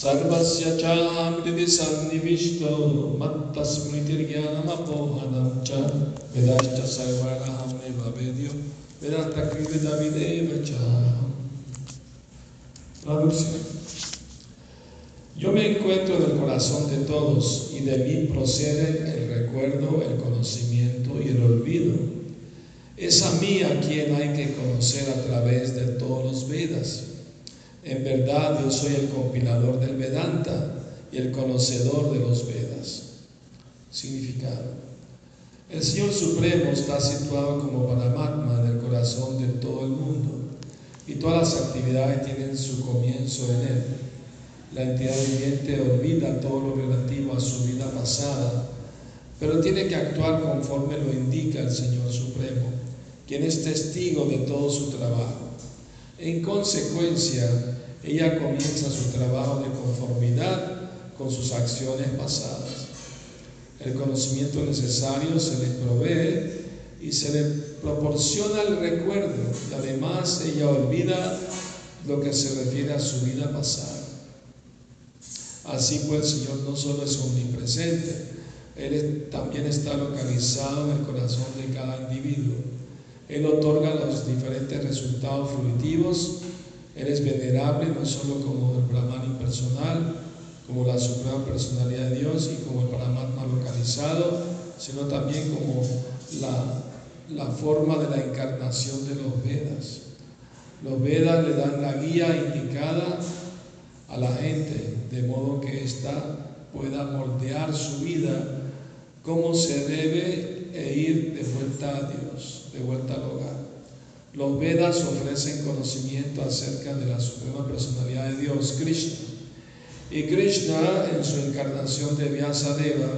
सर्वस्य चामृति सन्निविष्टो मत्तस्मृतिर्ज्ञानमपोहनं च वेदाश्च सर्वणहमेव वेद्यो वेदान्तकृतविदेव च Traducción. Yo me encuentro en el corazón de todos y de mí proceden el recuerdo, el conocimiento y el olvido. Es a mí a quien hay que conocer a través de todos los Vedas. En verdad yo soy el compilador del Vedanta y el conocedor de los Vedas. Significado. El Señor Supremo está situado como Paramatma en el corazón de todo el mundo y todas las actividades tienen su comienzo en Él. La entidad viviente olvida todo lo relativo a su vida pasada, pero tiene que actuar conforme lo indica el Señor Supremo, quien es testigo de todo su trabajo. En consecuencia, ella comienza su trabajo de conformidad con sus acciones pasadas. El conocimiento necesario se le provee y se le proporciona el recuerdo y además ella olvida lo que se refiere a su vida pasada. Así pues, el Señor no solo es omnipresente, Él también está localizado en el corazón de cada individuo. Él otorga los diferentes resultados fruitivos. Él es venerable no solo como el Brahman impersonal, como la suprema personalidad de Dios y como el Paramatma localizado, sino también como la la forma de la encarnación de los Vedas. Los Vedas le dan la guía indicada a la gente, de modo que ésta pueda moldear su vida como se debe e ir de vuelta a Dios, de vuelta al hogar. Los Vedas ofrecen conocimiento acerca de la suprema personalidad de Dios, Krishna. Y Krishna, en su encarnación de Vyasadeva,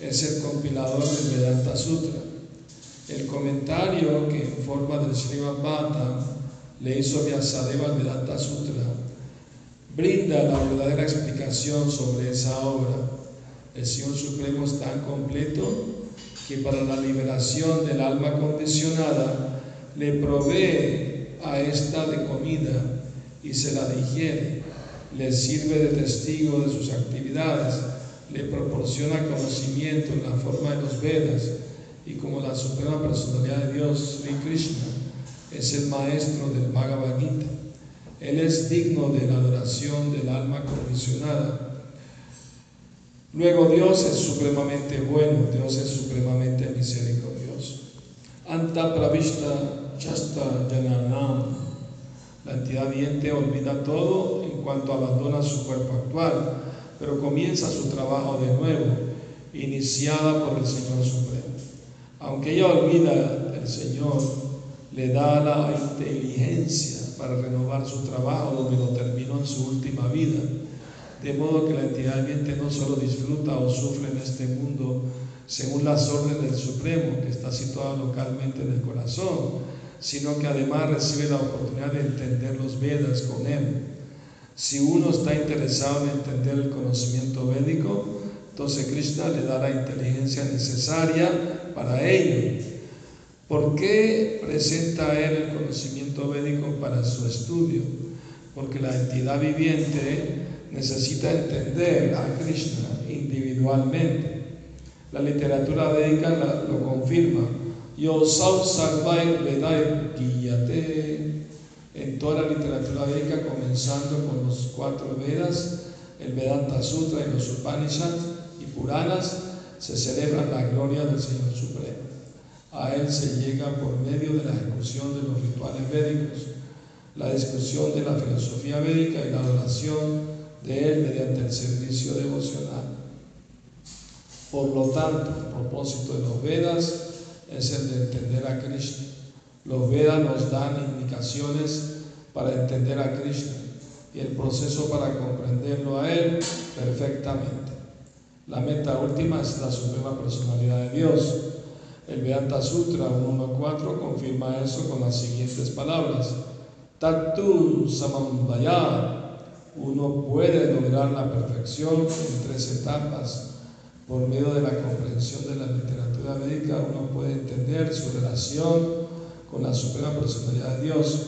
es el compilador del Vedanta Sutra. El comentario que en forma del Srimad Bhattan le hizo Vyasadeva al Vedanta Sutra brinda la verdadera explicación sobre esa obra. El Señor Supremo es tan completo que para la liberación del alma condicionada le provee a esta de comida y se la digiere, le sirve de testigo de sus actividades, le proporciona conocimiento en la forma de los Vedas y como la suprema personalidad de Dios, Sri Krishna, es el maestro del Bhagavad Gita. Él es digno de la adoración del alma condicionada. Luego Dios es supremamente bueno, Dios es supremamente misericordioso. Anta pravishta chasta jananam. La entidad viente olvida todo en cuanto abandona su cuerpo actual, pero comienza su trabajo de nuevo, iniciada por el Señor Supremo. Aunque ella olvida, el Señor le da la inteligencia para renovar su trabajo donde lo terminó en su última vida. De modo que la entidad viviente no solo disfruta o sufre en este mundo según las órdenes del Supremo, que está situado localmente en el corazón, sino que además recibe la oportunidad de entender los Vedas con él. Si uno está interesado en entender el conocimiento védico, entonces Krishna le da la inteligencia necesaria para ello. ¿Por qué presenta él el conocimiento védico para su estudio? Porque la entidad viviente necesita entender a Krishna individualmente. La literatura védica lo confirma. Yo en toda la literatura védica, comenzando con los cuatro Vedas, el Vedanta Sutra y los Upanishads y Puranas, se celebra la gloria del Señor Supremo. A Él se llega por medio de la ejecución de los rituales védicos, la discusión de la filosofía védica y la adoración de Él mediante el servicio devocional. Por lo tanto, el propósito de los Vedas es el de entender a Krishna. Los Vedas nos dan indicaciones para entender a Krishna y el proceso para comprenderlo a Él perfectamente. La meta última es la suprema personalidad de Dios. El Vedanta Sutra 1.4 confirma eso con las siguientes palabras. Tatu samambhaya. Uno puede lograr la perfección en tres etapas. Por medio de la comprensión de la literatura médica, uno puede entender su relación con la suprema personalidad de Dios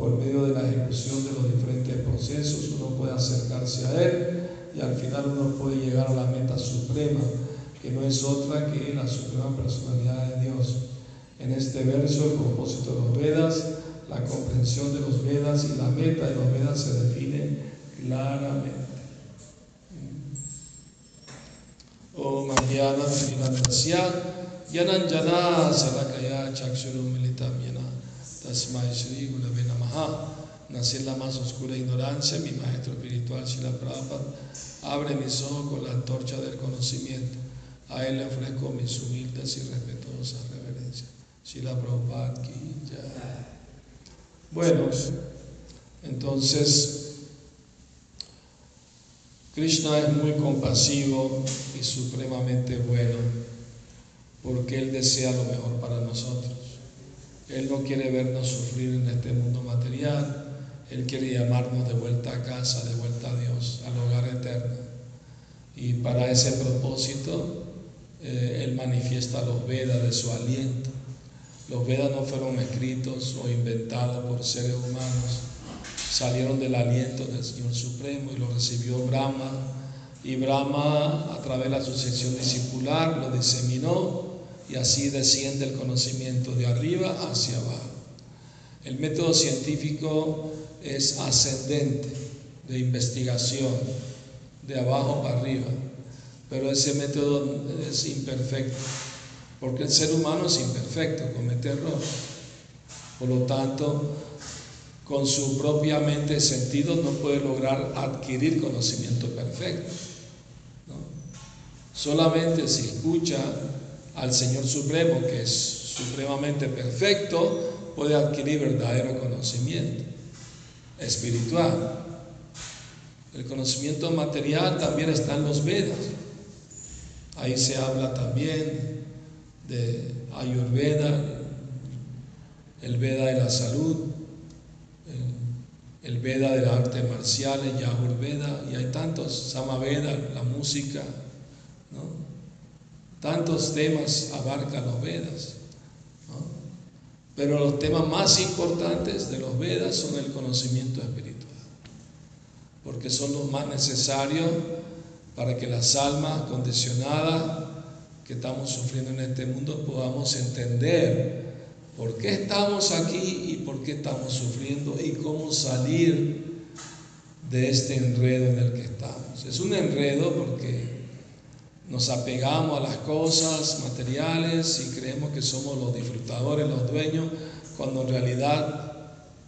por medio de la ejecución de los diferentes procesos, uno puede acercarse a Él y al final uno puede llegar a la meta suprema, que no es otra que la suprema personalidad de Dios. En este verso, el propósito de los Vedas, la comprensión de los Vedas y la meta de los Vedas se define claramente. Ajnana Yananjana Salakaya Chakshurum Militam Yana Tasmai Shri Gurave Namaha Nací en la más oscura ignorancia, mi maestro espiritual Shila Prabhupada abre mis ojos con la antorcha del conocimiento. A él le ofrezco mis humildes y respetuosas reverencias. Shila Prabhupada ki Bueno, entonces Krishna es muy compasivo y supremamente bueno porque Él desea lo mejor para nosotros. Él no quiere vernos sufrir en este mundo material, Él quiere llamarnos de vuelta a casa, de vuelta a Dios, al hogar eterno. Y para ese propósito, eh, Él manifiesta los Vedas de su aliento. Los Vedas no fueron escritos o inventados por seres humanos, salieron del aliento del Señor Supremo y lo recibió Brahma. Y Brahma, a través de la asociación discipular, lo diseminó y así desciende el conocimiento de arriba hacia abajo. El método científico es ascendente de investigación, de abajo para arriba, pero ese método es imperfecto, porque el ser humano es imperfecto, comete errores. Por lo tanto, con su propia mente sentido no puede lograr adquirir conocimiento perfecto. Solamente si escucha al Señor Supremo, que es supremamente perfecto, puede adquirir verdadero conocimiento espiritual. El conocimiento material también está en los Vedas. Ahí se habla también de Ayurveda, el Veda de la salud, el Veda de las artes marciales, Yajurveda, y hay tantos, Samaveda, la música. Tantos temas abarcan los Vedas. Pero los temas más importantes de los Vedas son el conocimiento espiritual. Porque son los más necesarios para que las almas condicionadas que estamos sufriendo en este mundo podamos entender por qué estamos aquí y por qué estamos sufriendo y cómo salir de este enredo en el que estamos. Es un enredo porque nos apegamos a las cosas materiales y creemos que somos los disfrutadores, los dueños, cuando en realidad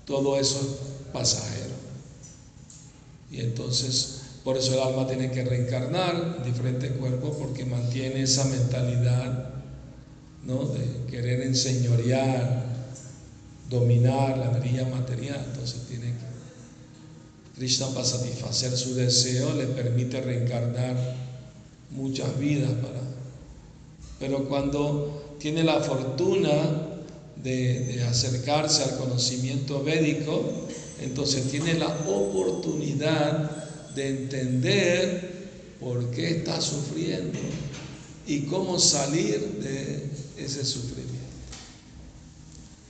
todo eso es pasajero. Y entonces, por eso el alma tiene que reencarnar en diferentes cuerpos porque mantiene esa mentalidad ¿no? de querer enseñorear, dominar la energía material. Entonces tiene que, Krishna para satisfacer su deseo le permite reencarnar muchas vidas para... Pero cuando tiene la fortuna de, acercarse al conocimiento védico, entonces tiene la oportunidad de entender por qué está sufriendo y cómo salir de ese sufrimiento.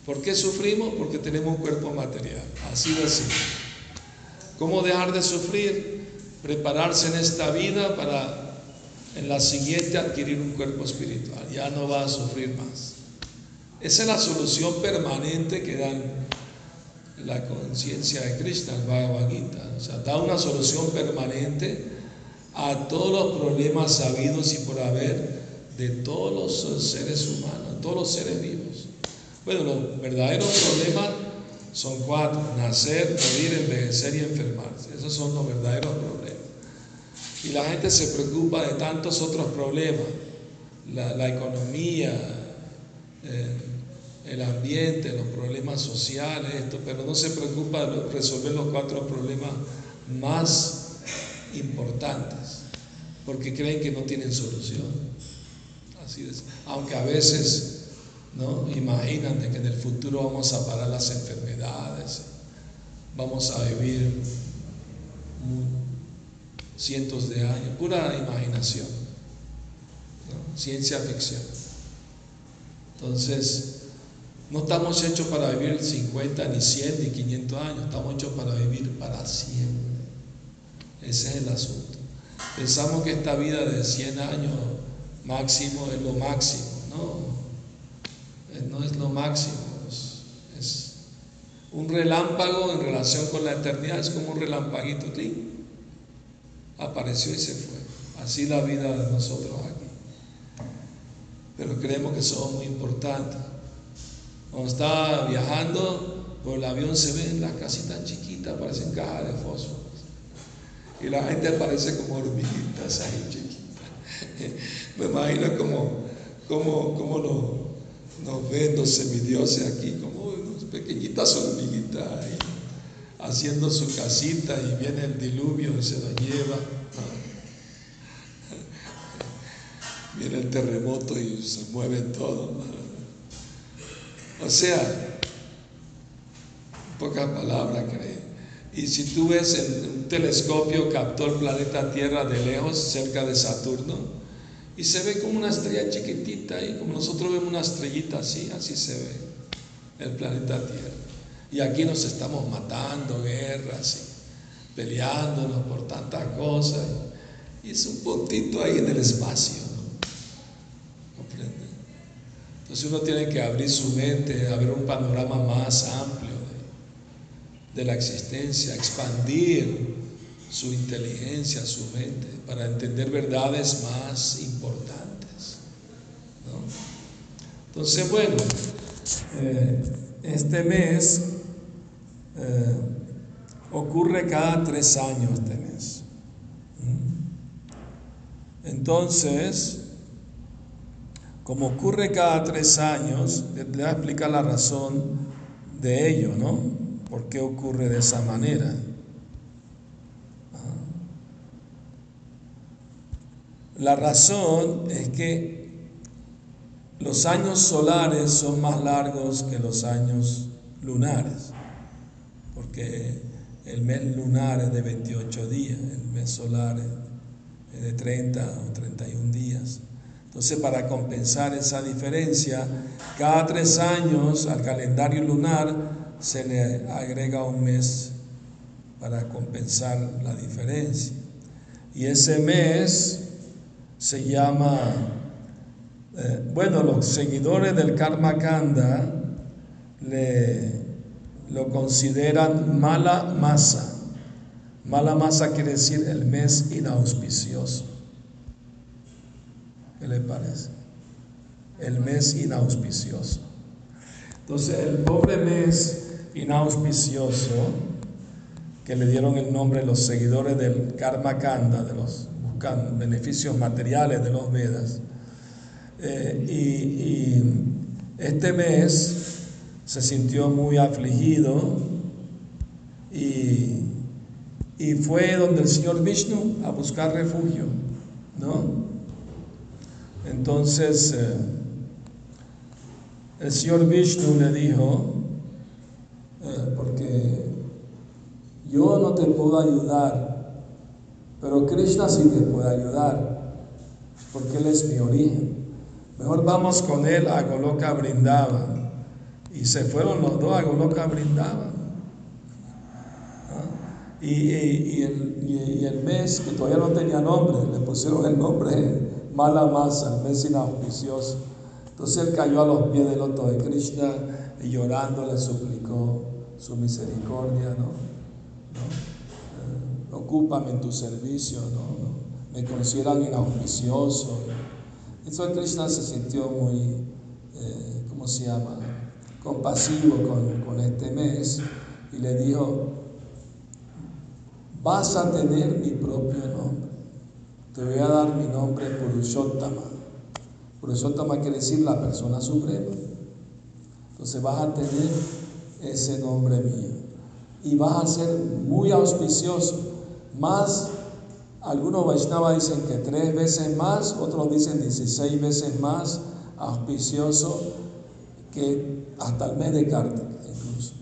¿Por qué sufrimos? Porque tenemos un cuerpo material, así de simple. ¿Cómo dejar de sufrir? Prepararse en esta vida para en la siguiente adquirir un cuerpo espiritual, ya no va a sufrir más. Esa es la solución permanente que da la conciencia de Krishna, el Bhagavad Gita. O sea, da una solución permanente a todos los problemas sabidos y por haber de todos los seres humanos, todos los seres vivos. Bueno, los verdaderos problemas son cuatro, nacer, morir, envejecer y enfermarse. Esos son los verdaderos problemas. Y la gente se preocupa de tantos otros problemas, la, economía, eh, el ambiente, los problemas sociales, esto, pero no se preocupa de resolver los cuatro problemas más importantes, porque creen que no tienen solución. Aunque a veces ¿no? imaginan de que en el futuro vamos a parar las enfermedades, vamos a vivir cientos de años, pura imaginación, ciencia ficción. Entonces, No estamos hechos para vivir 50, ni 100, ni 500 años, estamos hechos para vivir para siempre. Ese es el asunto. Pensamos que esta vida de 100 años máximo es lo máximo. No, eh, no es lo máximo. Es, un relámpago en relación con la eternidad, es como un relampaguito. Apareció y se fue. Así la vida de nosotros aquí. Pero creemos que somos muy importantes. Cuando está viajando por el avión se ven las casitas chiquitas, parecen cajas de fósforos. Y la gente aparece como hormiguitas ahí chiquitas. Me imagino como, como, como nos, nos ven los semidioses aquí, como unos pequeñitas hormiguitas ahí, haciendo su casita y viene el diluvio y se lo lleva. Viene el terremoto y se mueve todo. O sea, pocas palabras, creo. Y si tú ves en un telescopio captó el planeta Tierra de lejos, cerca de Saturno, y se ve como una estrella chiquitita y como nosotros vemos una estrellita así, así se ve el planeta Tierra. Y aquí nos estamos matando, guerras, y peleándonos por tantas cosas. Y es un puntito ahí en el espacio. Entonces uno tiene que abrir su mente, a ver un panorama más amplio de, la existencia, expandir su inteligencia, su mente, para entender verdades más importantes. Entonces, bueno, eh, este mes eh, ocurre cada tres años este mes. ¿Mm? Entonces, como ocurre cada tres años, le voy a explicar la razón de ello, ¿no? ¿Por qué ocurre de esa manera? Ah. La razón es que los años solares son más largos que los años lunares, porque el mes lunar es de 28 días, el mes solar es de 30 o 31 días. Entonces, para compensar esa diferencia, cada tres años al calendario lunar se le agrega un mes para compensar la diferencia. Y ese mes se llama, eh, bueno, los seguidores del Karma Kanda le, lo consideran mala masa. Mala masa quiere decir el mes inauspicioso. ¿Qué le parece? El mes inauspicioso. Entonces, el pobre mes inauspicioso, que le dieron el nombre los seguidores del Karma Kanda, de los beneficios materiales de los Vedas, eh, y, este mes se sintió muy afligido y, y fue donde el Señor Vishnu a buscar refugio, ¿no? Entonces, eh, el señor Vishnu le dijo, eh, porque yo no te puedo ayudar, pero Krishna sí te puede ayudar, porque Él es mi origen. Mejor vamos con Él a Goloka Brindava. Y se fueron los dos a Goloka Brindava. ¿Ah? Y, el, mes que todavía no tenía nombre, le pusieron el nombre mala masa, el mes inauspicioso. Entonces él cayó a los pies del loto de Krishna y llorando le suplicó su misericordia, ¿no? ¿No? Eh, ocúpame en tu servicio, ¿no? Me consideran inauspicioso. Entonces Krishna se sintió muy, eh, ¿cómo se llama? Compasivo con, con este mes y le dijo, vas a tener mi propio nombre te voy a dar mi nombre Purushottama. Purushottama quiere decir la persona suprema. Entonces vas a tener ese nombre mío. Y vas a ser muy auspicioso. Más, algunos Vaishnavas dicen que tres veces más, otros dicen 16 veces más auspicioso que hasta el mes de Kartik incluso.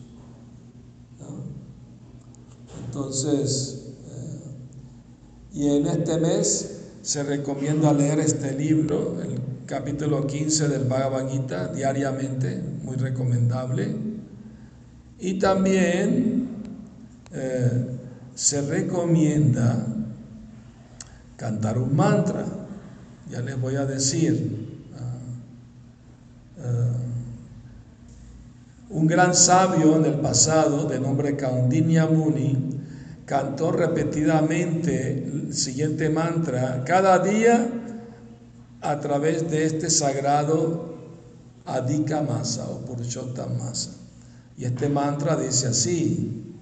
Entonces, y en este mes se recomienda leer este libro, el capítulo 15 del Bhagavad Gita diariamente, muy recomendable. Y también eh, se recomienda cantar un mantra, ya les voy a decir. Ah, ah, un gran sabio en el pasado, de nombre Kaundinya Muni, cantó repetidamente el siguiente mantra cada día a través de este sagrado Adhika Masa o Purushottam Masa. Y este mantra dice así: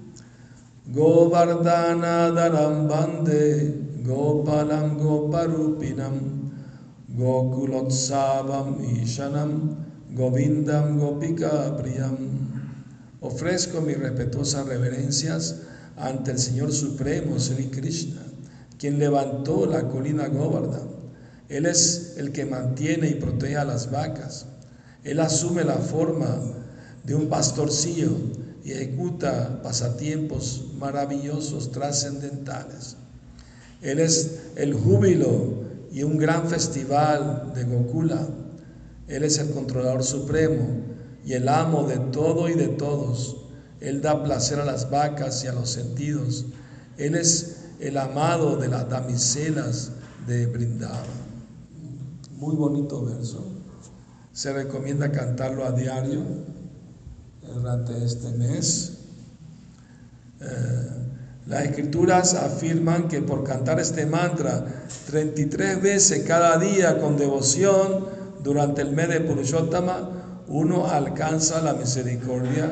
Govardhana Daram Bande Gopalam Goparupinam Gokulotsavam Ishanam Govindam Gopika Priyam. Ofrezco mis respetuosas reverencias ante el Señor Supremo, Sri Krishna, quien levantó la colina Govardhan. Él es el que mantiene y protege a las vacas. Él asume la forma de un pastorcillo y ejecuta pasatiempos maravillosos, trascendentales. Él es el júbilo y un gran festival de Gokula. Él es el controlador supremo y el amo de todo y de todos. Él da placer a las vacas y a los sentidos. Él es el amado de las damiselas de Brindava. Muy bonito verso. Se recomienda cantarlo a diario durante este mes. Eh, las escrituras afirman que por cantar este mantra 33 veces cada día con devoción durante el mes de Purushottama, uno alcanza la misericordia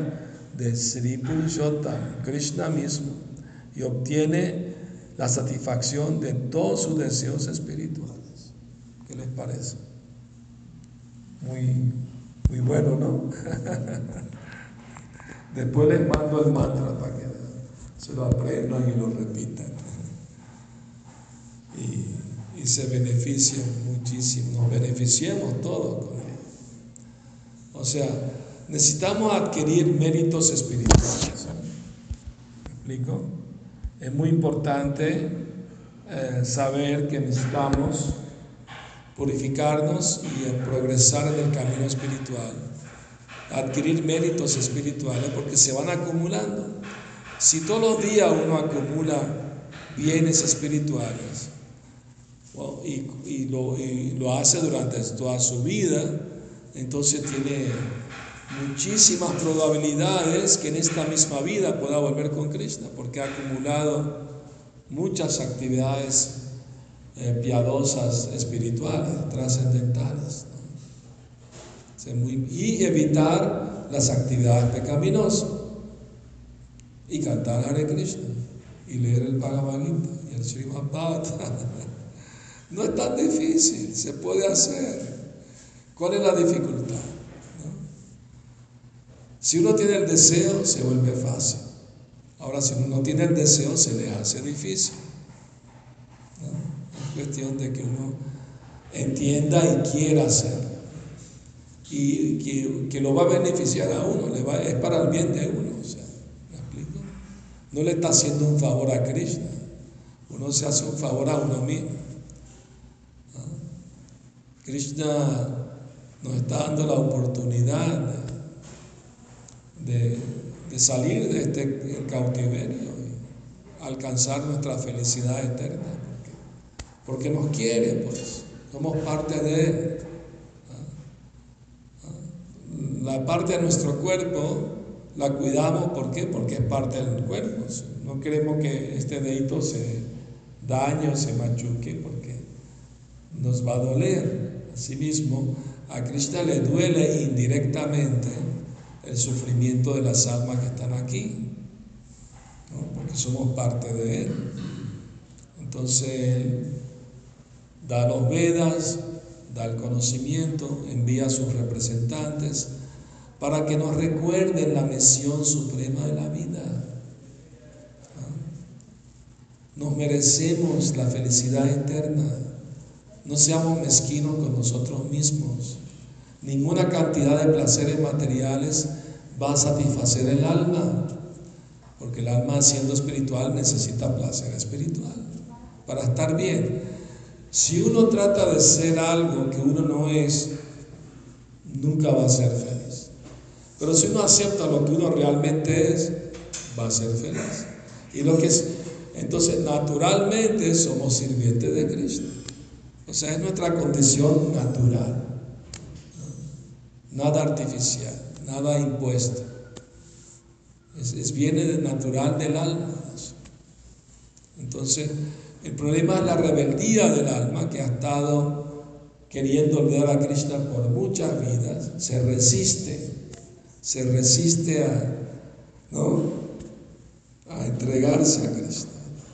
de Sri Purushottam, Krishna mismo, y obtiene la satisfacción de todos sus deseos espirituales. ¿Qué les parece? Muy, muy bueno, ¿no? Después les mando el mantra para que se lo aprendan y lo repitan. Y, se beneficien muchísimo, nos beneficiemos todos con él. O sea, necesitamos adquirir méritos espirituales. ¿Me explico? Es muy importante eh, saber que necesitamos purificarnos y progresar en el camino espiritual, adquirir méritos espirituales porque se van acumulando. Si todos los días uno acumula bienes espirituales y, lo, hace durante toda su vida, entonces tiene muchísimas probabilidades que en esta misma vida pueda volver con Krishna, porque ha acumulado muchas actividades eh, piadosas, espirituales, trascendentales. Y evitar las actividades pecaminosas. Y cantar Hare Krishna. Y leer el Bhagavad Gita y el Srimad Bhagavatam. No es tan difícil, se puede hacer. ¿Cuál es la dificultad? Si uno tiene el deseo, se vuelve fácil. Ahora, si uno no tiene el deseo, se le hace difícil. Es cuestión de que uno entienda y quiera hacerlo. Y que, lo va a beneficiar a uno, es para el bien de uno. ¿me explico? No le está haciendo un favor a Krishna, uno se hace un favor a uno mismo. Krishna nos está dando la oportunidad de de, salir de este cautiverio y alcanzar nuestra felicidad eterna. Porque, nos quiere, pues, somos parte de. La parte de nuestro cuerpo la cuidamos, ¿por qué? Porque es parte del cuerpo. No queremos que este dedito se dañe se machuque porque nos va a doler. Asimismo, a Krishna le duele indirectamente el sufrimiento de las almas que están aquí, porque somos parte de Él. Entonces, da los Vedas, da el conocimiento, envía a sus representantes para que nos recuerden la misión suprema de la vida. Nos merecemos la felicidad eterna. No seamos mezquinos con nosotros mismos. Ninguna cantidad de placeres materiales va a satisfacer el alma, porque el alma siendo espiritual necesita placer espiritual para estar bien. Si uno trata de ser algo que uno no es, nunca va a ser feliz. Pero si uno acepta lo que uno realmente es, va a ser feliz. Y lo que es, entonces naturalmente somos sirvientes de Cristo. O sea, es nuestra condición natural. Nada artificial, nada impuesto. Es, viene de natural del alma. Entonces, el problema es la rebeldía del alma que ha estado queriendo olvidar a Krishna por muchas vidas. Se resiste, se resiste a, ¿no? a entregarse a Krishna,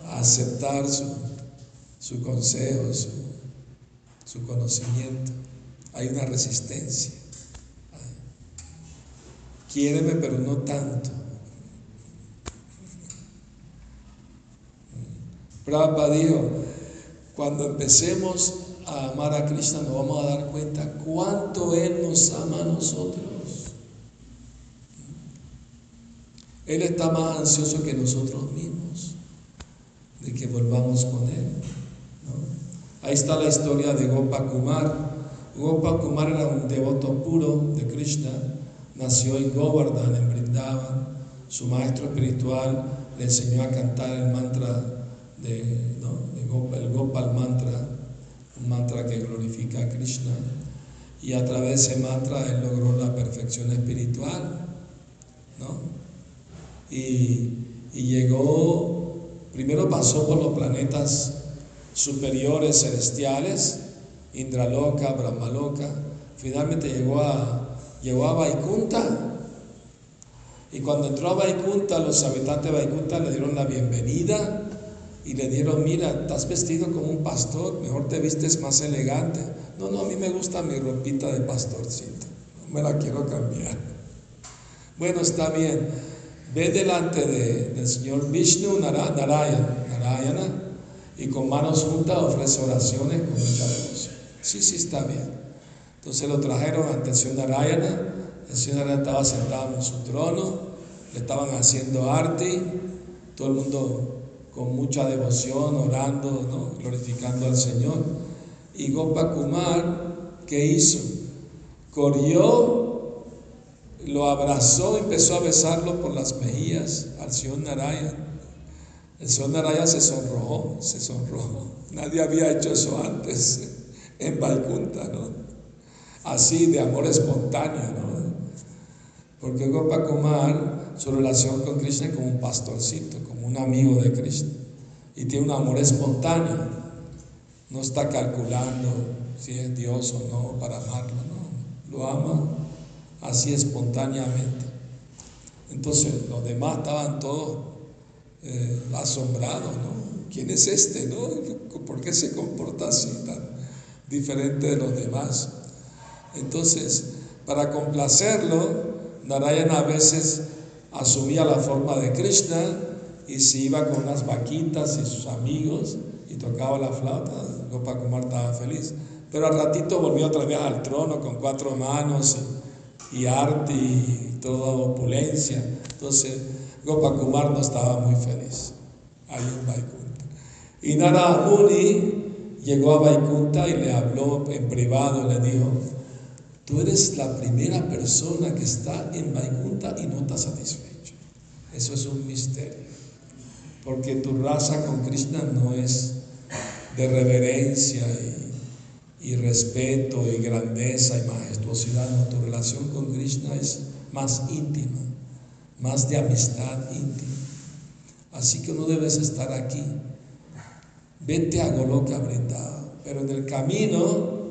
a aceptar su, su consejo, su, su conocimiento. Hay una resistencia. Quiéreme, pero no tanto. Prabhupada dijo, cuando empecemos a amar a Krishna nos vamos a dar cuenta cuánto Él nos ama a nosotros. Él está más ansioso que nosotros mismos de que volvamos con Él. Ahí está la historia de Gopa Kumar. Gopa Kumar era un devoto puro de Krishna, nació en Govardhan, en Vrindavan. Su maestro espiritual le enseñó a cantar el mantra de, ¿no? el Gopal mantra, un mantra que glorifica a Krishna. Y a través de ese mantra él logró la perfección espiritual. ¿no? Y, y llegó, primero pasó por los planetas superiores celestiales, Indraloka, Brahmaloka, finalmente llegó a, llegó a Vaikunta. Y cuando entró a Vaikunta, los habitantes de Vaikunta le dieron la bienvenida y le dieron, mira, estás vestido como un pastor, mejor te vistes más elegante. No, no, a mí me gusta mi ropita de pastorcito, no me la quiero cambiar. Bueno, está bien, ve delante del Señor Vishnu Narayana, y con manos juntas ofrece oraciones con mucha devoción. Sí, sí, está bien. Entonces lo trajeron ante el Señor Narayana, el Señor Narayana estaba sentado en su trono, le estaban haciendo arte, todo el mundo con mucha devoción, orando, ¿no? glorificando al Señor. Y Gopakumar, ¿qué hizo? Corrió, lo abrazó, empezó a besarlo por las mejillas al Señor Narayana. El Señor Narayana se sonrojó, se sonrojó. Nadie había hecho eso antes en Vaikunta, ¿no? Así, de amor espontáneo, ¿no? Porque Gopakumar, su relación con Krishna es como un pastorcito, un amigo de Cristo y tiene un amor espontáneo. No está calculando si es Dios o no para amarlo, no. Lo ama así espontáneamente. Entonces los demás estaban todos eh, asombrados, ¿no? ¿Quién es este, no? ¿Por qué se comporta así tan diferente de los demás? Entonces, para complacerlo, Narayana a veces asumía la forma de Krishna y se iba con unas vaquitas y sus amigos y tocaba la flauta, Gopakumar estaba feliz. Pero al ratito volvió otra vez al trono con cuatro manos y, arte y toda opulencia. Entonces Gopakumar no estaba muy feliz ahí en Vaikunta. Y Nara Muni llegó a Vaikunta y le habló en privado, le dijo, tú eres la primera persona que está en Vaikunta y no está satisfecho. Eso es un misterio porque tu raza con Krishna no es de reverencia y, respeto y grandeza y majestuosidad, tu relación con Krishna es más íntima, más de amistad íntima. Así que no debes estar aquí. Vete a Goloka Brindada, pero en el camino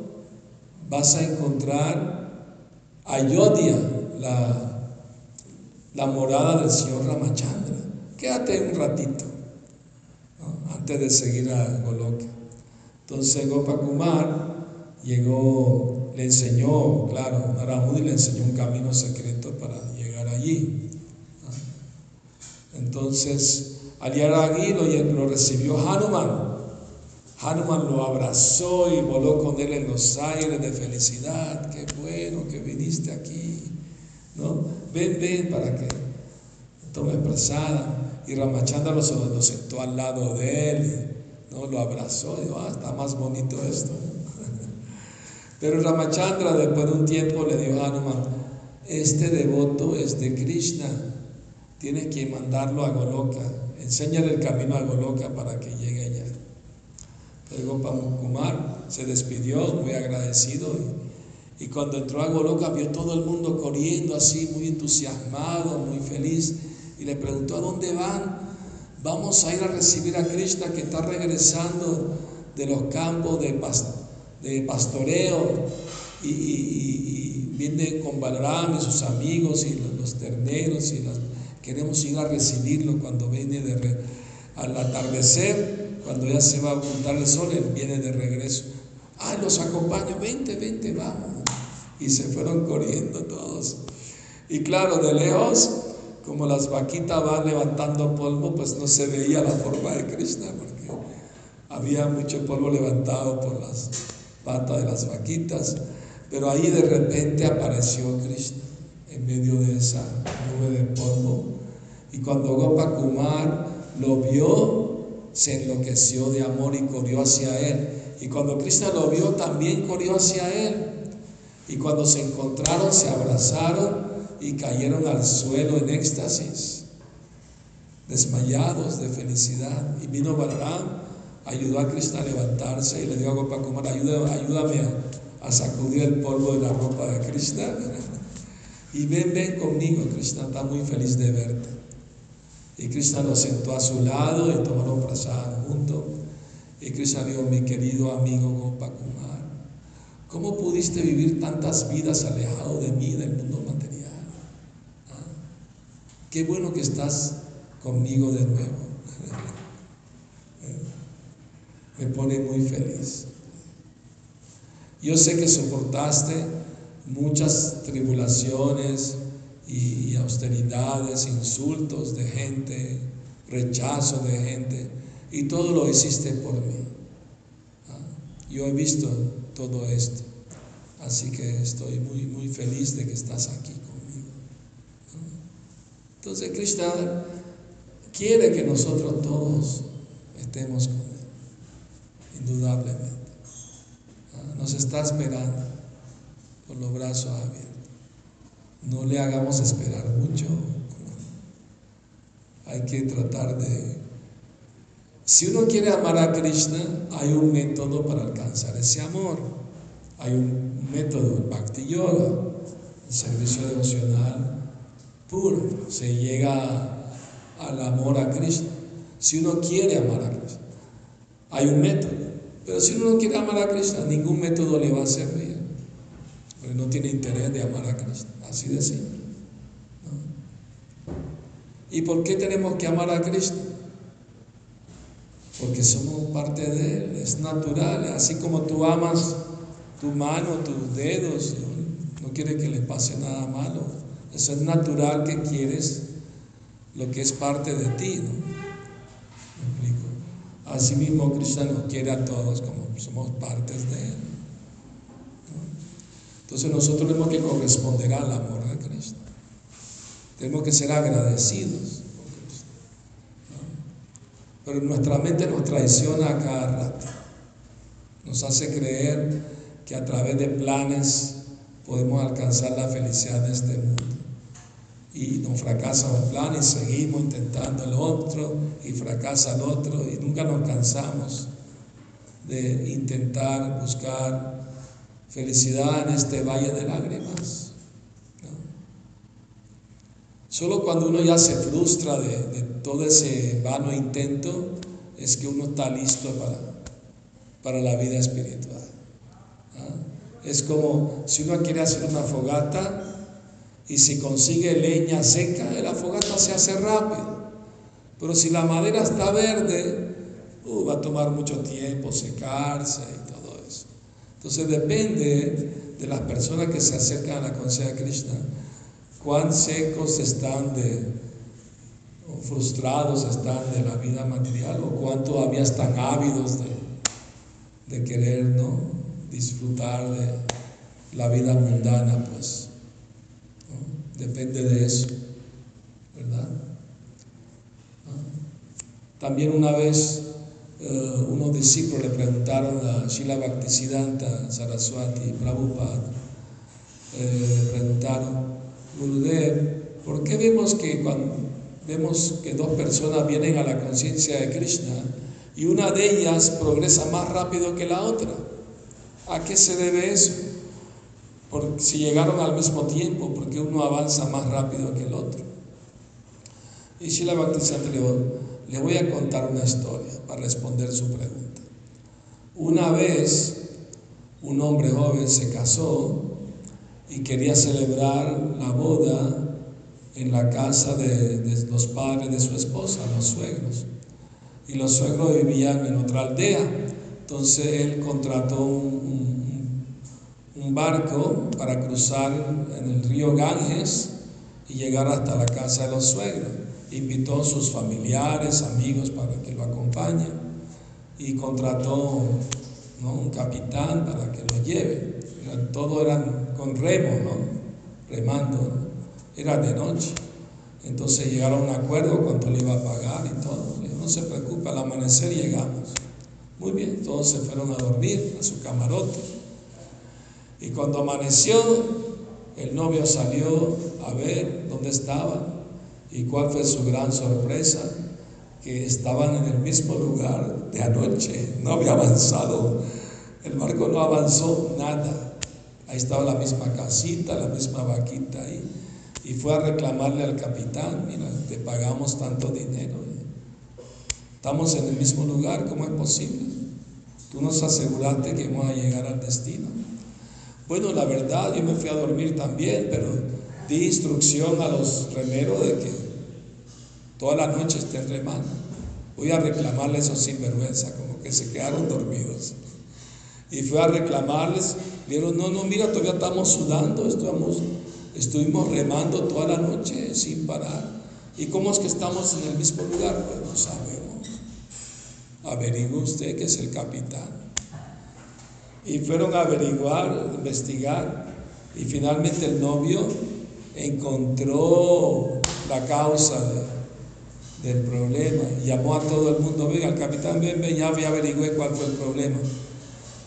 vas a encontrar Ayodhya, la, la morada del Señor Ramachandra quédate un ratito antes de seguir a Goloka. Entonces Gopakumar llegó, le enseñó, claro, Naramudi le enseñó un camino secreto para llegar allí. Entonces, al llegar allí lo, lo recibió Hanuman. Hanuman lo abrazó y voló con él en los aires de felicidad. Qué bueno que viniste aquí. ¿no? Ven, ven para que tome prasada. Y Ramachandra lo, sentó al lado de él, ¿no? Lo abrazó y dijo, ah, está más bonito esto. Pero Ramachandra después de un tiempo le dijo a Hanuman, este devoto es de Krishna, tienes que mandarlo a Goloka, enséñale el camino a Goloka para que llegue allá. Luego Kumar se despidió muy agradecido y, cuando entró a Goloka vio todo el mundo corriendo así, muy entusiasmado, muy feliz y le preguntó, ¿a dónde van? Vamos a ir a recibir a Krishna que está regresando de los campos de, de pastoreo y, viene con Balaram y sus amigos y los, terneros y las, queremos ir a recibirlo cuando viene de al atardecer, cuando ya se va a ocultar el sol, él viene de regreso. Ah, los acompaño, vente, vente, vamos. Y se fueron corriendo todos. Y claro, de lejos como las vaquitas van levantando polvo, pues no se veía la forma de Krishna, porque había mucho polvo levantado por las patas de las vaquitas. Pero ahí de repente apareció Krishna en medio de esa nube de polvo. Y cuando Gopakumar lo vio, se enloqueció de amor y corrió hacia él. Y cuando Krishna lo vio, también corrió hacia él. Y cuando se encontraron, se abrazaron y cayeron al suelo en éxtasis, desmayados de felicidad. Y vino Balaram, ayudó a Krishna a levantarse y le dio a Gopakumar, ayúdame, ayúdame a, sacudir el polvo de la ropa de Krishna. Y ven, ven conmigo, Krishna está muy feliz de verte. Y Krishna lo sentó a su lado y tomaron prasad juntos. Y Krishna dijo, mi querido amigo Gopakumar, ¿cómo pudiste vivir tantas vidas alejado de mí, del mundo material? Qué bueno que estás conmigo de nuevo. Me pone muy feliz. Yo sé que soportaste muchas tribulaciones y, austeridades, insultos de gente, rechazo de gente, y todo lo hiciste por mí. ¿Ah? Yo he visto todo esto, así que estoy muy, muy feliz de que estás aquí. Entonces Krishna quiere que nosotros todos estemos con Él, indudablemente. Nos está esperando con los brazos abiertos. No le hagamos esperar mucho. Hay que tratar de... Si uno quiere amar a Krishna, hay un método para alcanzar ese amor. Hay un método, el Bhakti Yoga, el servicio devocional puro, se llega al amor a Cristo. Si uno quiere amar a Cristo, hay un método. Pero si uno no quiere amar a Cristo, ningún método le va a servir. Porque no tiene interés de amar a Cristo. Así de simple. ¿Y por qué tenemos que amar a Cristo? Porque somos parte de Él, es natural. Así como tú amas tu mano, tus dedos, no quiere que le pase nada malo. Eso es natural que quieres lo que es parte de ti, ¿no? Asimismo, Cristo nos quiere a todos como somos partes de Él. Entonces nosotros tenemos que corresponder al amor de Cristo. Tenemos que ser agradecidos por Cristo. Pero nuestra mente nos traiciona a cada rato. Nos hace creer que a través de planes podemos alcanzar la felicidad de este mundo y nos fracasa un plan y seguimos intentando el otro y fracasa el otro y nunca nos cansamos de intentar buscar felicidad en este valle de lágrimas. Solo cuando uno ya se frustra de, todo ese vano intento es que uno está listo para, para la vida espiritual. Es como si uno quiere hacer una fogata, y si consigue leña seca, la fogata se hace rápido. Pero si la madera está verde, uh, va a tomar mucho tiempo secarse y todo eso. Entonces depende de las personas que se acercan a la conciencia de Krishna, cuán secos están de, o frustrados están de la vida material, o cuán todavía están ávidos de, de querer ¿no? disfrutar de la vida mundana, pues. Depende de eso, ¿verdad? También una vez eh, unos discípulos le preguntaron a Shila Bhaktisiddhanta Saraswati Prabhupada, eh, le preguntaron, Gurudev, ¿por qué vemos que cuando vemos que dos personas vienen a la conciencia de Krishna y una de ellas progresa más rápido que la otra? ¿A qué se debe eso? Si llegaron al mismo tiempo, porque uno avanza más rápido que el otro. Y Shila Bhaktisiddhanta le le voy a contar una historia para responder su pregunta. Una vez un hombre joven se casó y quería celebrar la boda en la casa de, los padres de su esposa, los suegros. Y los suegros vivían en otra aldea. Entonces él contrató un barco para cruzar en el río Ganges y llegar hasta la casa de los suegros invitó a sus familiares, amigos para que lo acompañen y contrató un capitán para que lo lleve. Todo eran con remo, ¿no? remando, era de noche. Entonces llegaron a un acuerdo cuánto le iba a pagar y todo. no se preocupe, al amanecer llegamos. Muy bien, todos se fueron a dormir a su camarote. Y cuando amaneció, el novio salió a ver dónde estaba ¿Y cuál fue su gran sorpresa? Que estaban en el mismo lugar de anoche, no había avanzado, el barco no avanzó nada. Ahí estaba la misma casita, la misma vaquita ahí. Y fue a reclamarle al capitán, mira, te pagamos tanto dinero. Estamos en el mismo lugar, ¿cómo es posible? Tú nos aseguraste que vamos a llegar al destino. Bueno, la verdad, yo me fui a dormir también, pero di instrucción a los remeros de que toda la noche estén remando. Voy a reclamarles esos sinvergüenza, como que se quedaron dormidos. Y fui a reclamarles, dijeron, no, no, mira, todavía estamos sudando, estamos, estuvimos remando toda la noche sin parar. ¿Y cómo es que estamos en el mismo lugar? Pues no sabemos. Averigüe usted que es el capitán. Y fueron a averiguar, investigar, y finalmente el novio encontró la causa del problema. Llamó a todo el mundo, venga, el capitán, ven, ya averigüé cuál fue el problema.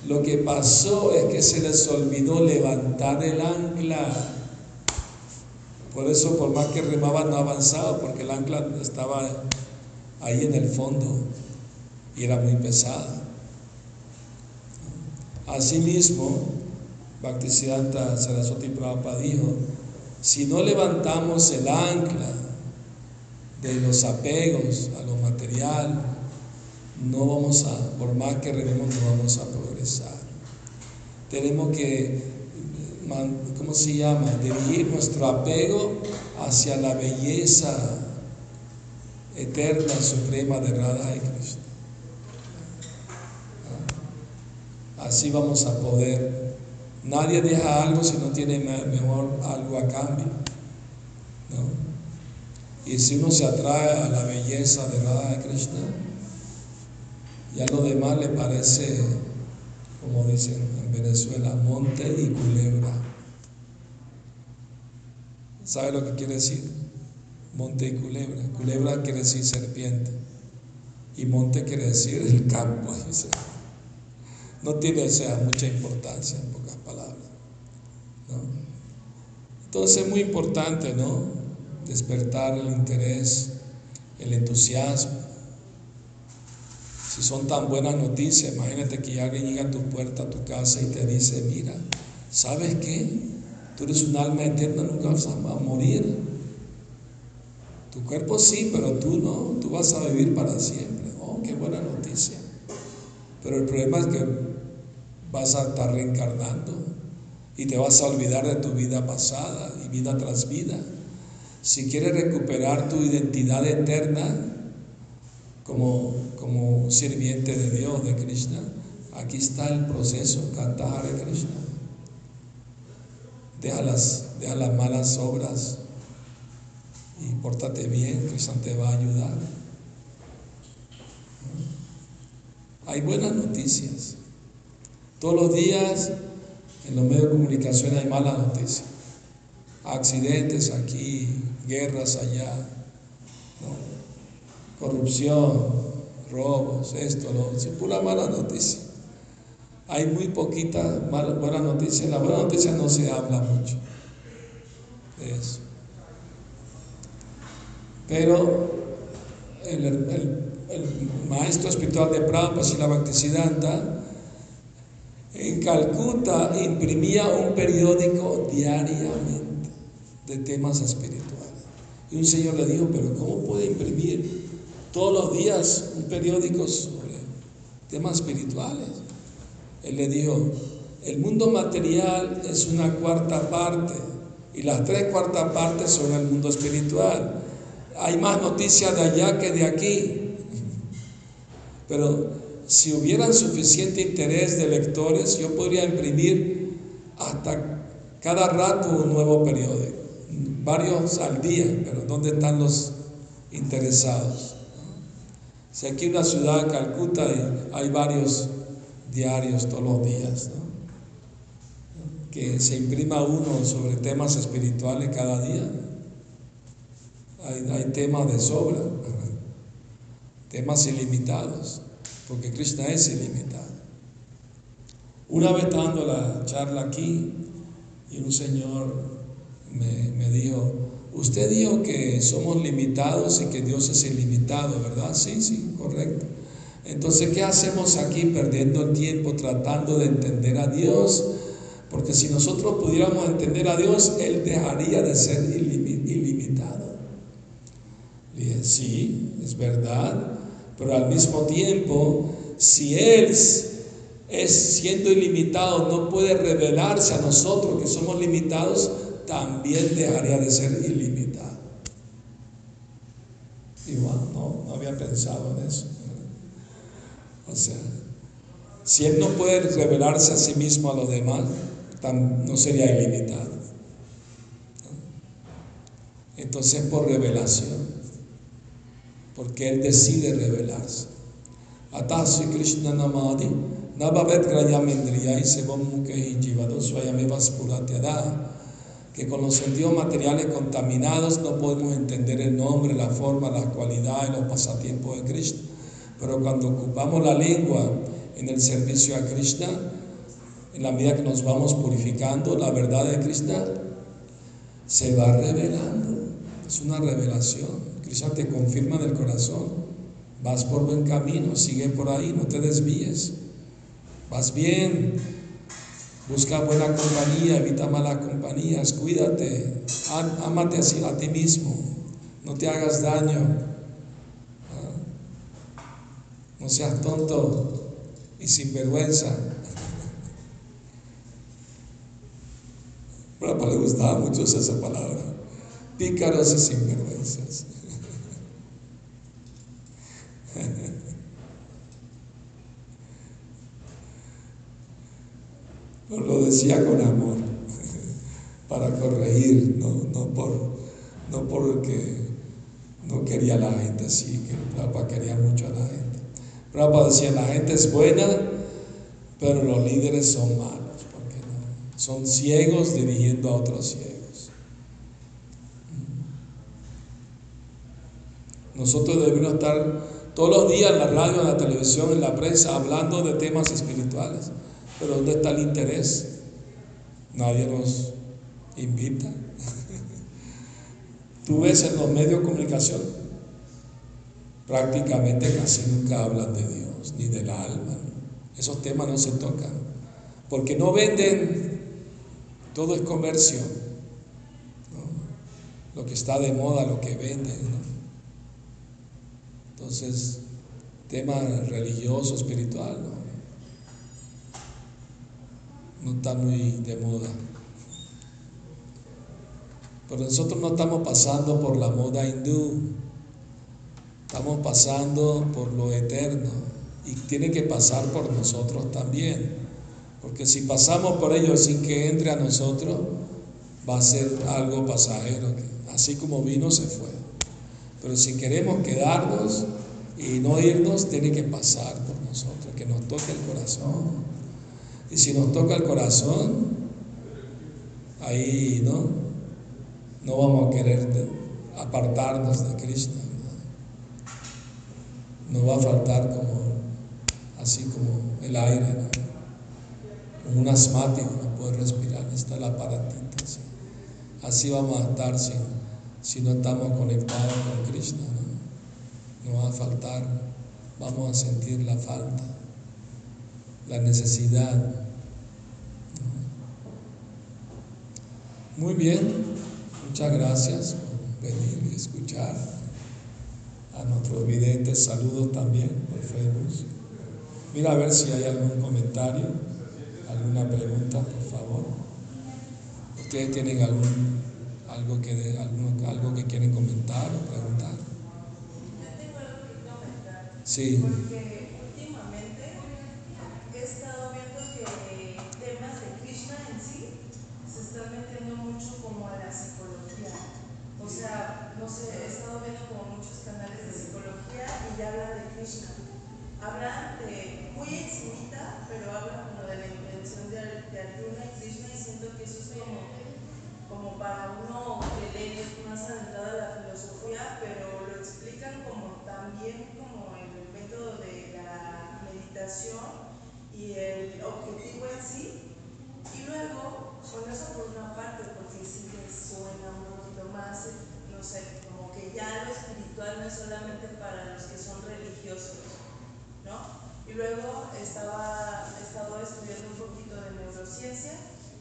Lo que pasó es que se les olvidó levantar el ancla. Por eso, por más que remaban, no avanzaba, porque el ancla estaba ahí en el fondo y era muy pesada. Asimismo, Bhaktisiddhanta Saraswati Prabhupada dijo, si no levantamos el ancla de los apegos a lo material, no vamos a, por más que rememos, no vamos a progresar. Tenemos que, ¿cómo se llama? Dirigir nuestro apego hacia la belleza eterna, suprema de Radha y Krishna. Así vamos a poder Nadie deja algo si no tiene mejor algo a cambio. Y si uno se atrae a la belleza de Radha Krishna, ya lo demás le parece, como dicen en Venezuela, monte y culebra. ¿Sabe lo que quiere decir? Monte y culebra. Culebra quiere decir serpiente. Y monte quiere decir el campo. No tiene sea, mucha importancia. Entonces es muy importante, ¿no? Despertar el interés, el entusiasmo. Si son tan buenas noticias, imagínate que alguien llega a tu puerta, a tu casa y te dice, mira, ¿sabes qué? Tú eres un alma eterna, nunca vas a morir. Tu cuerpo sí, pero tú no, tú vas a vivir para siempre. Oh, qué buena noticia. Pero el problema es que vas a estar reencarnando y te vas a olvidar de tu vida pasada y vida tras vida. Si quieres recuperar tu identidad eterna como, como sirviente de Dios, de Krishna, aquí está el proceso, canta Hare Krishna. Deja las, deja las malas obras y pórtate bien, Krishna te va a ayudar. Hay buenas noticias. Todos los días en los medios de comunicación hay malas noticias. Accidentes aquí, guerras allá, corrupción, robos, esto, lo es pura mala noticia. Hay muy poquita mala, buena noticia. La buena noticia no se habla mucho eso. Pero el, maestro espiritual de Prabhupada, Srila Bhaktisiddhanta, en Calcuta imprimía un periódico diariamente de temas espirituales. Y un señor le dijo, pero ¿cómo puede imprimir todos los días un periódico sobre temas espirituales? Él le dijo, el mundo material es una cuarta parte y las tres cuartas partes son el mundo espiritual. Hay más noticias de allá que de aquí. Pero si hubiera suficiente interés de lectores, yo podría imprimir hasta cada rato un nuevo periódico, varios al día, pero ¿dónde están los interesados? Si aquí en la ciudad Calcuta hay varios diarios todos los días, que se imprima uno sobre temas espirituales cada día, hay temas de sobra, temas ilimitados porque Krishna es ilimitado. Una vez dando la charla aquí y un señor me, dijo, usted dijo que somos limitados y que Dios es ilimitado, ¿verdad? Sí, sí, correcto. Entonces, ¿qué hacemos aquí perdiendo el tiempo tratando de entender a Dios? Porque si nosotros pudiéramos entender a Dios, Él dejaría de ser ilimitado. Le sí, es verdad, pero al mismo tiempo, si Él es siendo ilimitado, no puede revelarse a nosotros que somos limitados, también dejaría de ser ilimitado. Igual, no, no había pensado en eso. O sea, si Él no puede revelarse a sí mismo a los demás, no sería ilimitado. Entonces, por revelación porque Él decide revelarse. Atasi Krishna Namadi, Nabhavet Grayamendriya y Sevamuke Jivado Swayamevas Puratyada, que con los sentidos materiales contaminados no podemos entender el nombre, la forma, las cualidades, los pasatiempos de Krishna. Pero cuando ocupamos la lengua en el servicio a Krishna, en la medida que nos vamos purificando, la verdad de Krishna se va revelando. Es una revelación. Cristo te confirma del corazón. Vas por buen camino, sigue por ahí, no te desvíes. Vas bien. Busca buena compañía, evita malas compañías, cuídate, ámate a ti mismo, no te hagas daño, no seas tonto y sin vergüenza. Pero le gustaba mucho esa palabra, pícaros y sinvergüenzas. Con amor, para corregir, no, no, por, no porque no quería a la gente así, que Prabhupada quería mucho a la gente. Prabhupada decía, la gente es buena, pero los líderes son malos, porque son ciegos dirigiendo a otros ciegos. Nosotros debemos estar todos los días en la radio, en la televisión, en la prensa, hablando de temas espirituales. Pero ¿dónde está el interés? Nadie nos invita. Tú ves en los medios de comunicación, prácticamente casi nunca hablan de Dios, ni del alma. Esos temas no se tocan. Porque no venden, todo es comercio. Lo que está de moda, lo que venden. Entonces, tema religioso, espiritual, ¿no? No está muy de moda. Pero nosotros no estamos pasando por la moda hindú, estamos pasando por lo eterno y tiene que pasar por nosotros también. Porque si pasamos por ello sin que entre a nosotros, va a ser algo pasajero, así como vino se fue. Pero si queremos quedarnos y no irnos, tiene que pasar por nosotros, que nos toque el corazón. Y si nos toca el corazón, ahí no, no vamos a querer apartarnos de Krishna. no va a faltar como, así como el aire, como un asmático no puede respirar, está el aparatito. Así, vamos a estar si, si no estamos conectados con Krishna. ¿no? no va a faltar, vamos a sentir la falta, la necesidad. Muy bien, muchas gracias por venir y escuchar a nuestros videntes. Saludos también por Facebook. Mira a ver si hay algún comentario, alguna pregunta, por favor. ¿Ustedes tienen algún, algo, que, algún, algo que quieren comentar o preguntar? Yo tengo algo que comentar. Sí. No sé, he estado viendo como muchos canales de psicología y ya hablan de Krishna. Hablan de, muy encimita, pero hablan como de la invención de, de Arjuna y Krishna y siento que eso es como, como para uno que lee más adentrado a la filosofía, pero lo explican como también como el método de la meditación y el objetivo en sí. Y luego, con eso por una parte, porque sí que suena un poquito más, sé, como que ya lo espiritual no es solamente para los que son religiosos, ¿no? Y luego estaba, he estado estudiando un poquito de neurociencia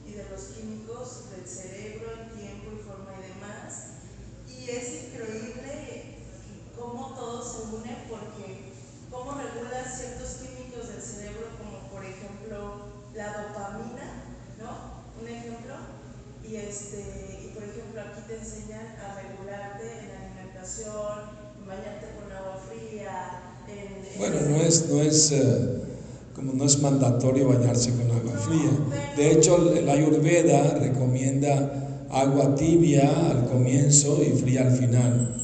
y de los químicos del cerebro, el tiempo y forma y demás. Y es increíble cómo todo se une porque cómo regula ciertos químicos del cerebro como por ejemplo la dopamina, ¿no? Un ejemplo. Y, este, por ejemplo aquí te enseñan a regularte en la alimentación, en bañarte con agua fría, en... en- Bueno, no es, no es, eh, como no es mandatorio bañarse con agua fría. De hecho, el Ayurveda recomienda agua tibia al comienzo y fría al final.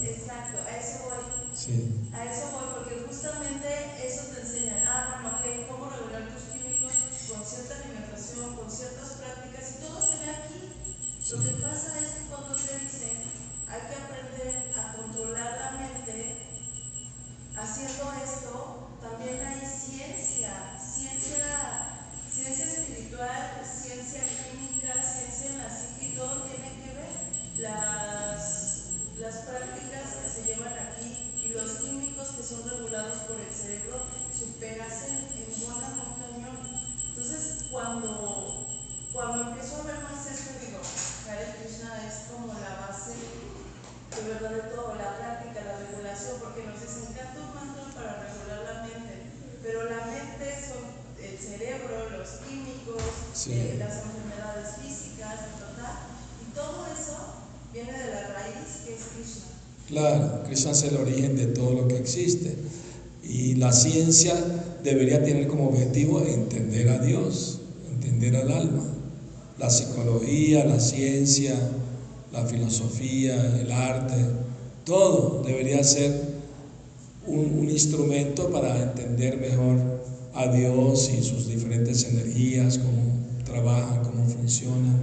Krishna es el origen de todo lo que existe. Y la ciencia debería tener como objetivo entender a Dios, entender al alma. La psicología, la ciencia, la filosofía, el arte, todo debería ser un, un instrumento para entender mejor a Dios y sus diferentes energías, cómo trabajan, cómo funcionan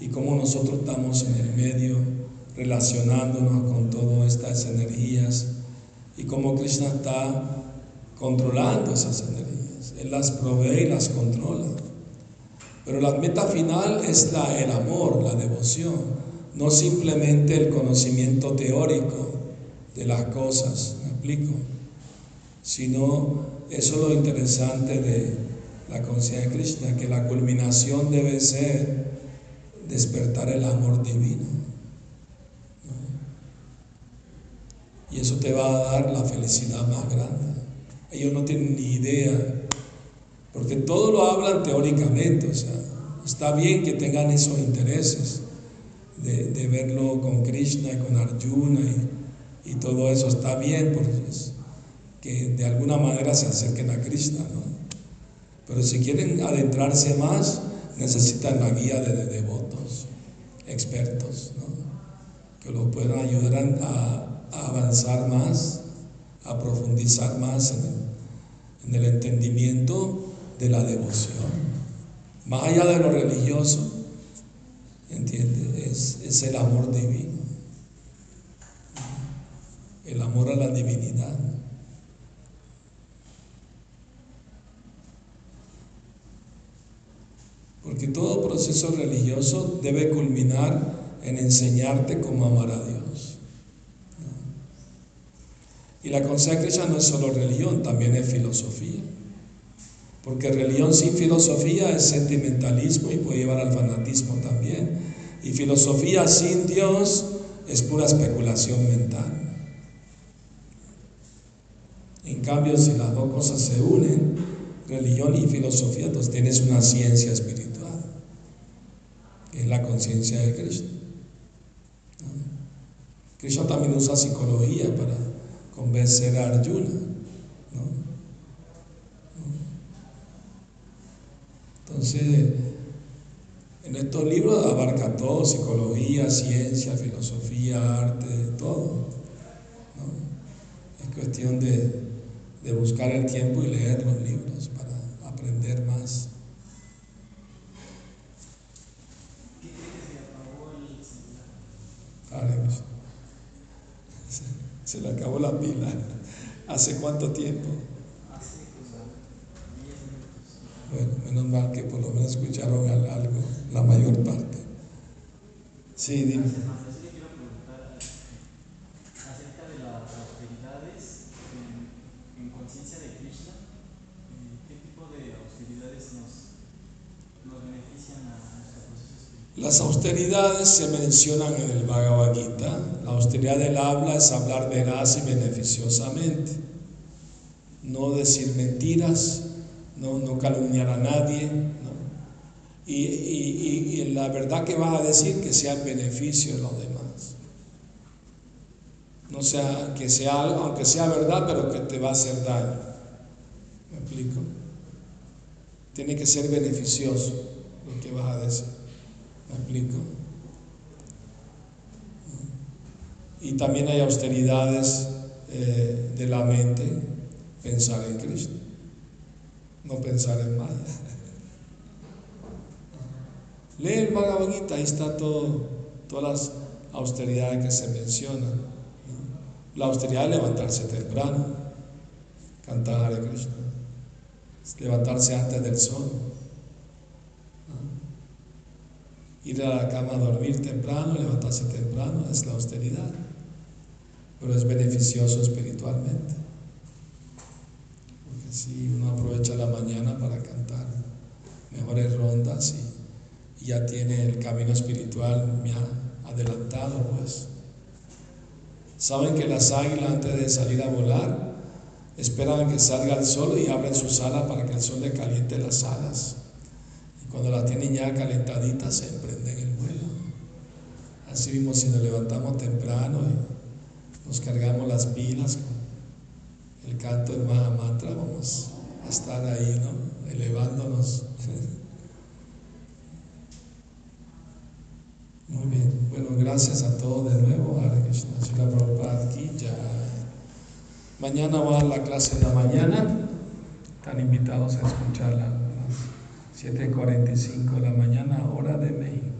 y cómo nosotros estamos en el medio relacionándonos con todas estas energías y cómo Krishna está controlando esas energías. Él las provee y las controla. Pero la meta final es el amor, la devoción, no simplemente el conocimiento teórico de las cosas, ¿me explico? Sino eso es lo interesante de la conciencia de Krishna, que la culminación debe ser despertar el amor divino. ¿no? Y eso te va a dar la felicidad más grande. Ellos no tienen ni idea, porque todo lo hablan teóricamente, o sea, está bien que tengan esos intereses de, de verlo con Krishna y con Arjuna y, y todo eso, está bien, porque es que de alguna manera se acerquen a Krishna, ¿no? Pero si quieren adentrarse más, necesitan la guía de, de devotos, expertos, que los puedan ayudar a, a avanzar más, a profundizar más en el, entendimiento de la devoción. Más allá de lo religioso, ¿entiendes? Es, es el amor divino, el amor a la divinidad. Porque todo proceso religioso debe culminar en enseñarte cómo amar a Dios. Y la conciencia no es solo religión, también es filosofía. Porque religión sin filosofía es sentimentalismo y puede llevar al fanatismo también. Y filosofía sin Dios es pura especulación mental. En cambio, si las dos cosas se unen, religión y filosofía, entonces tienes una ciencia espiritual, que es la conciencia de Cristo. Cristo también usa psicología para convencer a Arjuna. Entonces, en estos libros abarca todo, psicología, ciencia, filosofía, arte, todo. Es cuestión de, de buscar el tiempo y leer los libros para aprender más. Se, se le acabó la pila. ¿Hace cuánto tiempo? Bueno, menos mal que por lo menos escucharon algo, la mayor parte. Sí, dime. quiero preguntar acerca de las austeridades en, conciencia de Krishna. Eh, ¿Qué tipo de austeridades nos, nos benefician a nuestro proceso espiritual? Las austeridades se mencionan en el Bhagavad Gita. La austeridad del habla es hablar veraz y beneficiosamente. No decir mentiras, no, no calumniar a nadie, Y, la verdad que vas a decir que sea en beneficio de los demás. No sea que sea algo, aunque sea verdad, pero que te va a hacer daño. ¿Me explico? Tiene que ser beneficioso lo que vas a decir. ¿Me explico? Y también hay austeridades eh, de la mente, pensar en Cristo no pensar en mal. Lee el Bhagavad Gita, ahí está todo, todas las austeridades que se mencionan. La austeridad es levantarse temprano, cantar Hare Krishna, levantarse antes del sol, ir a la cama a dormir temprano, levantarse temprano, es la austeridad, pero es beneficioso espiritualmente si uno aprovecha la mañana para cantar mejores rondas y, ya tiene el camino espiritual ha adelantado, pues. Saben que las águilas antes de salir a volar esperan que salga el sol y abren sus alas para que el sol le caliente las alas. Cuando las tienen ya calentaditas se emprenden el vuelo. Así mismo si nos levantamos temprano y nos cargamos las pilas el canto del Mahamantra, vamos a estar ahí, ¿no? Elevándonos. Muy bien. Bueno, gracias a todos de nuevo. Hare Krishna. Mañana va a la clase de la mañana. Están invitados a escucharla 7.45 de la mañana, hora de México.